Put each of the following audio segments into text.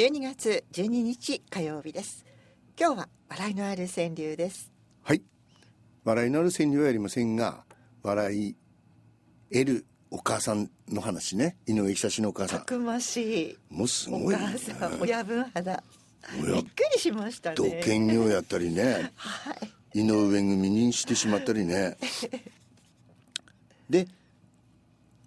12月12日火曜日です。今日は笑いのある川柳です。はい。笑いのある川柳はやりませんが笑い得るお母さんの話ね。井上久志のお母さん。たくましい。もうすおごい、母さん親分肌。親びっくりしましたね。土建業やったりね。はい。井上組にしてしまったりね。で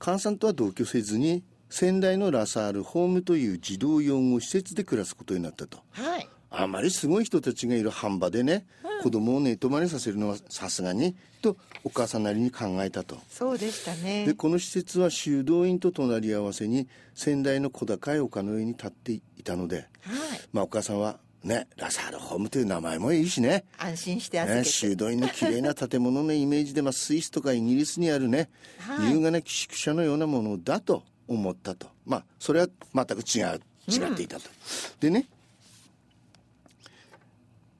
菅さんとは同居せずに仙台のラサールホームという児童養護施設で暮らすことになったと。はい。あまりすごい人たちがいる半場でね、子供を寝泊まりさせるのはさすがにとお母さんなりに考えたと。そうでしたね。でこの施設は修道院と隣り合わせに仙台の小高い丘の上に立っていたので、はい。まあ、お母さんはねラサールホームという名前もいいしね。安心して預けね、て、修道院の綺麗な建物のイメージで、まあ、スイスとかイギリスにあるね、はい。優雅な寄宿舎のようなものだと思ったと。まあそれは全く違う。違っていたと、でね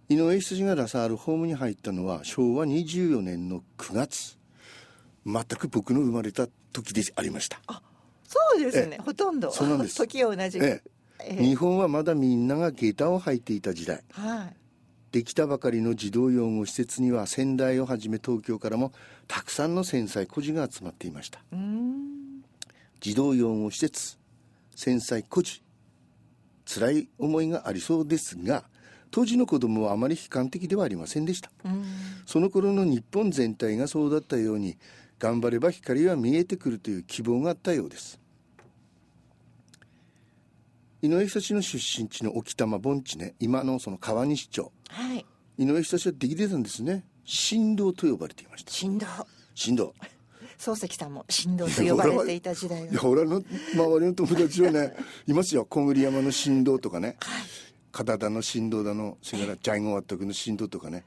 井上羊がラサールホームに入ったのは昭和24年の9月。全く僕の生まれた時でありました。そうですね。えほとんど。そうなんです。時を同じ。く、え。え日本はまだみんなが下駄を履いていた時代。はい。できたばかりの児童養護施設には仙台をはじめ東京からもたくさんの繊細孤児が集まっていました。うーん児童養護施設繊細孤児辛い思いがありそうですが当時の子供はあまり悲観的ではありませんでした。うんその頃の日本全体がそうだったように頑張れば光は見えてくるという希望があったようです。井上久志の出身地の沖玉盆地ね今のその川西町。はい。井上久志はできてたんですね。神道と呼ばれていました。振動神道漱石さんも振動と呼ばれていた時代いやが俺の周りの友達はね いますよ。小栗山の神道とかね。片田の神道だのそれからジャイゴワットクの神道とかね。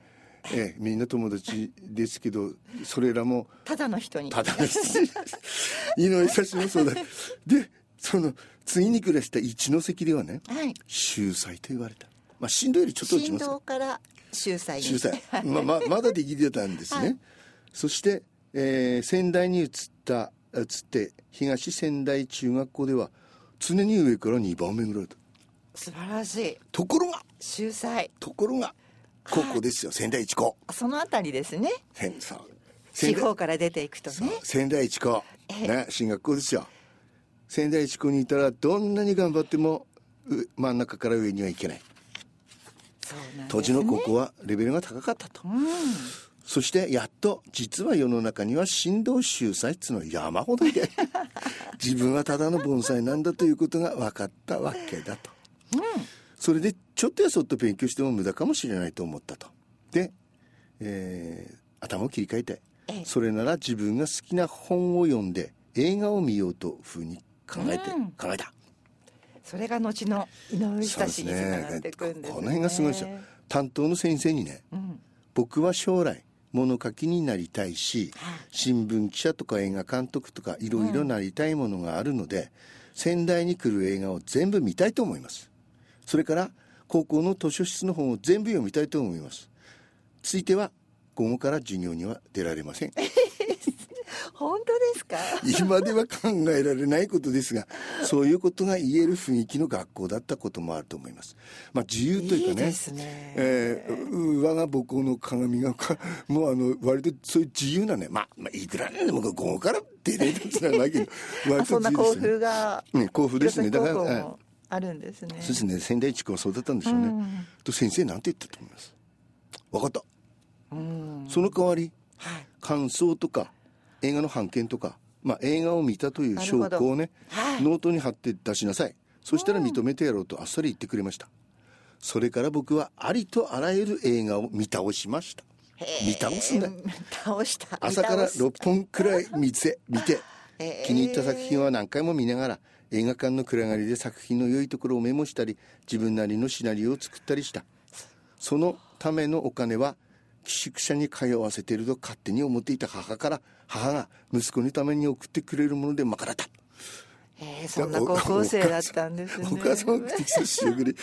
ええみんな友達ですけどそれらもただの人に。ただです井上久志もそうだ。でその次に暮らした一関ではねはい。秀才と言われた。まあ神道よりちょっと落ち振ます。動から秀才に。秀才。まあまあまだできてたんですね、はい。そして、えー仙台に移った移って東仙台中学校では常に上から2番目ぐらいだ。素晴らしい。ところが秀才。ところがここですよ仙台一高そのあたりですね。地方から出ていくとね。仙台一高ね進学校ですよ。仙台一高にいたらどんなに頑張ってもう真ん中から上にはいけない。ね。当時の高校はレベルが高かったと、うんそしてやっと実は世の中には振動秀才っつうのは山ほどいて 自分はただの盆栽なんだということが分かったわけだと、それでちょっとやそっと勉強しても無駄かもしれないと思ったと。で、えー頭を切り替えてええ。それなら自分が好きな本を読んで映画を見ようとふうに考えて、うん。考えた。それが後の井上久志につながっていくんですね。この辺がすごいですよ。担当の先生にねうん。僕は将来物書きになりたいしはい。新聞記者とか映画監督とかいろいろなりたいものがあるので、仙台に来る映画を全部見たいと思います。それから高校の図書室の本を全部読みたいと思います。ついては午後から授業には出られません 本当ですか？今では考えられないことですがそういうことが言える雰囲気の学校だったこともあると思います。まあ自由というかねいね。えーう我が母校の鏡がかもうあの割とそういう自由なねまあ、まあ、いくらなんでも午後から出れるってのはないけど 割あそんな興自由ですね。奮がうん興奮ですね。だからあるんですね。そうですね。仙台地区はそうだったんでしょうね、うん。と先生なんて言ったと思います。分かった。うん。その代わりはい。感想とか映画の版権とか、まあ、映画を見たという証拠をね、はい。ノートに貼って出しなさい。そしたら認めてやろうとあっさり言ってくれました。それから僕はありとあらゆる映画を見倒しました。見倒すんだよ倒した。朝から見倒す。6本くらい見て見て。気に入った作品は何回も見ながら映画館の暗がりで作品の良いところをメモしたり自分なりのシナリオを作ったりした。そのためのお金は寄宿舎に通わせていると勝手に思っていた母から母が息子のために送ってくれるものでまからった。えー、そんな高校生だったんですね。お母さんは送ってきた仕送り。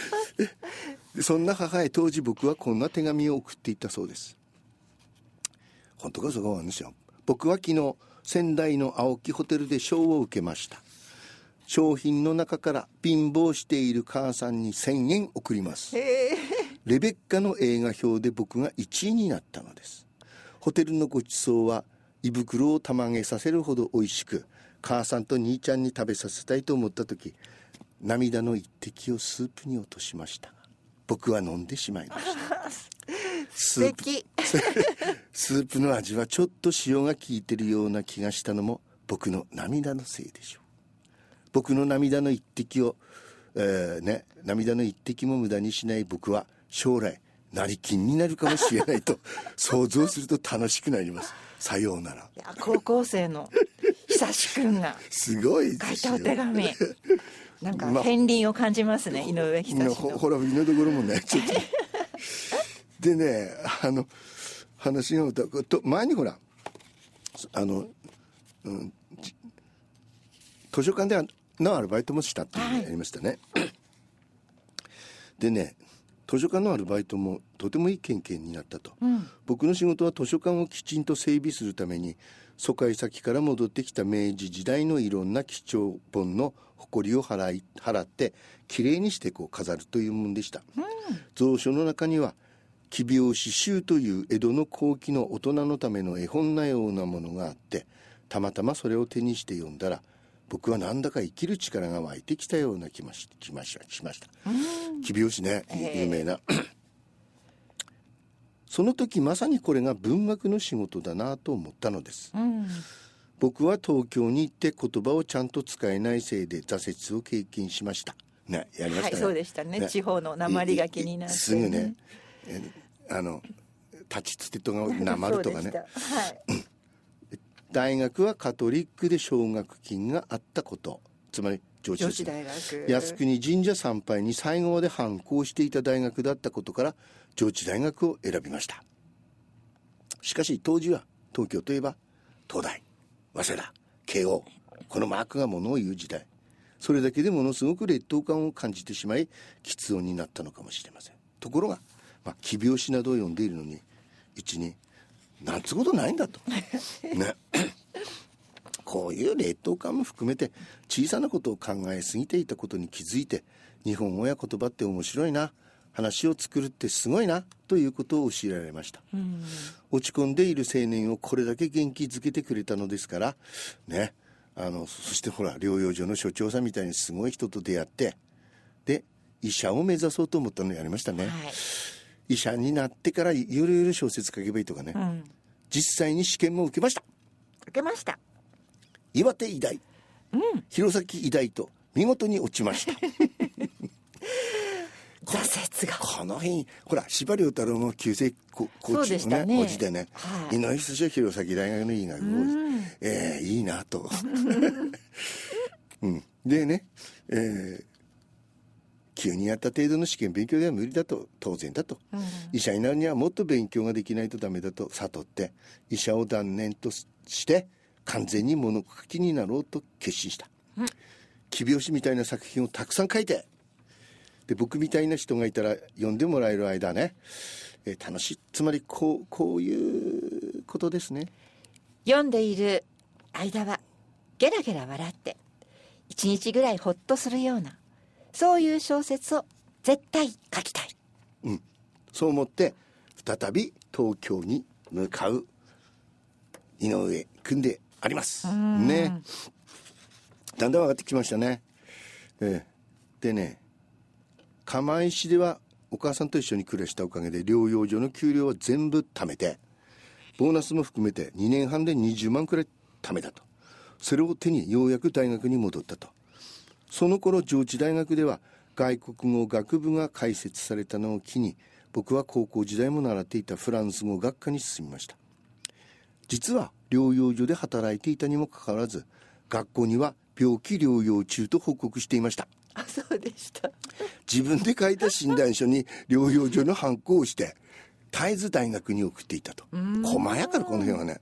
でそんな母へ当時僕はこんな手紙を送っていったそうです。本当かそうかなんですよ。僕は昨日仙台の青木ホテルで賞を受けました。商品の中から貧乏している母さんに1000円送りますレベッカの映画表で僕が1位になったのです。ホテルのごちそうは胃袋をたまげさせるほど美味しく母さんと兄ちゃんに食べさせたいと思った時涙の一滴をスープに落としました。僕は飲んでしまいました。スープ。スープの味はちょっと塩が効いてるような気がしたのも僕の涙のせいでしょう。僕の涙の一滴を、えー、ね、涙の一滴も無駄にしない僕は将来成金になるかもしれないと 想像すると楽しくなります。さようなら。高校生の久しくんがすごい書いたお手紙。なんか片鱗を感じますね、ま、井上久志ほら井上ところもね ちょっと。でねあの話がと前にほらあの、うん、図書館でのアルバイトもしたっていうのがありましたね、はい、でね図書館のアルバイトもとてもいい経験になったと、うん、僕の仕事は図書館をきちんと整備するために疎開先から戻ってきた明治時代のいろんな貴重本の埃を払い払ってきれいにしてこう飾るというものでした、うん、蔵書の中には「奇病詩集」という江戸の後期の大人のための絵本なようなものがあってたまたまそれを手にして読んだら僕はなんだか生きる力が湧いてきたような気まし気まししました。奇病詩ね、有名な。その時まさにこれが文学の仕事だなと思ったのです。うん僕は東京に行って言葉をちゃんと使えないせいで挫折を経験しました。ね、やりましたね。はい、そうでしたね。ね地方の鉛が気になって、ね、すぐね、あの立ちつてとがなまるとかね。はい。大学はカトリックで奨学金があったこと。つまり上智大学。靖国神社参拝に最後まで反抗していた大学だったことから上智大学を選びました。しかし当時は東京といえば東大早稲田慶応このマークがものを言う時代。それだけでものすごく劣等感を感じてしまい喫音になったのかもしれません。ところが、まあ、奇病詩などを読んでいるのに一になんつうことないんだと。ね。こういう劣等感も含めて小さなことを考えすぎていたことに気づいて日本語や言葉って面白いな。話を作るってすごいな。ということを教えられました、落ち込んでいる青年をこれだけ元気づけてくれたのですからね。あのそしてほら療養所の所長さんみたいにすごい人と出会ってで医者を目指そうと思ったのやりましたね、はい医者になってからゆるゆる小説書けばいいとかね、うん、実際に試験も受けました。受けました。岩手医大、うん、弘前医大と見事に落ちました。挫折が。この辺ほら司馬太郎の旧世コーチのねおじでね、はい、井上久志は弘前大学の医学部、うん、えー、いいなと、うん、でね、えー、急にやった程度の試験勉強では無理だと当然だと、うん、医者になるにはもっと勉強ができないとダメだと悟って医者を断念として完全に物書きになろうと決心した、うん、奇拍子みたいな作品をたくさん書いてで僕みたいな人がいたら読んでもらえる間ね、えー、楽しい。つまりこうこういうことですね。読んでいる間はゲラゲラ笑って一日ぐらいほっとするようなそういう小説を絶対書きたい、うん、そう思って再び東京に向かう井上君であります。ね。だんだん分かってきましたね、えー、でね釜石ではお母さんと一緒に暮らしたおかげで療養所の給料は全部貯めてボーナスも含めて2年半で20万くらい貯めたと。それを手にようやく大学に戻ったとその頃上智大学では外国語学部が開設されたのを機に僕は高校時代も習っていたフランス語学科に進みました。実は療養所で働いていたにもかかわらず学校には病気療養中と報告していました。あそうでした。自分で書いた診断書に療養所の反抗をして絶えず大学に送っていたと。細やからこの辺はね。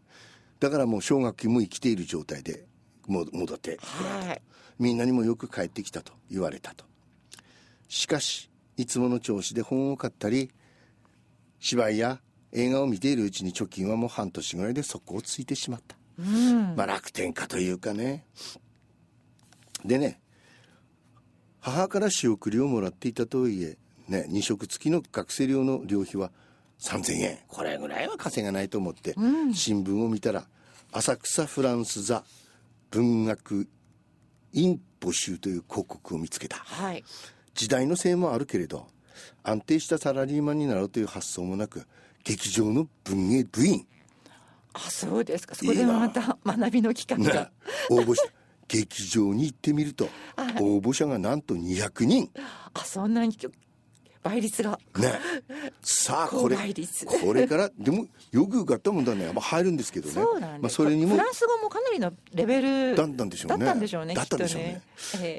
だからもう奨学金も生きている状態で戻ってはい。みんなにもよく帰ってきたと言われたと。しかしいつもの調子で本を買ったり芝居や映画を見ているうちに貯金はもう半年ぐらいで底をついてしまった、うん、まあ楽天家というかね。でね母から仕送りをもらっていたとはいえ、ね、2食付きの学生寮の寮費は3000円。これぐらいは稼がないと思って、新聞を見たら浅草フランス座文学院募集という広告を見つけた。はい。時代のせいもあるけれど安定したサラリーマンになろうという発想もなく劇場の文芸部員。あそうですか。そこでまた学びの機会ね。が、応募した劇場に行ってみると、応募者がなんと200人。あそんなに倍率が。ねさあこれこれからでもよく受かったもんだね。やっぱ入るんですけどね。そうなんです、まあ、それにもフランス語もかなりのレベルだったんでしょうね。だったんでしょうねだったんでしょうね。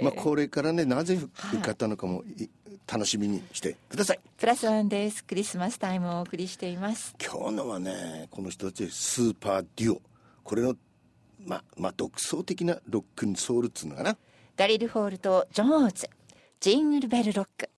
まあ、これからねなぜ受かったのかもい楽しみにしてください。プラスワンです。クリスマスタイムをお送りしています。今日のはねこの人たちスーパーデュオ。これのまあまあ独創的なロックンソウルっつうのかな。ダリル・ホールとジョーツ。ジングルベル・ロック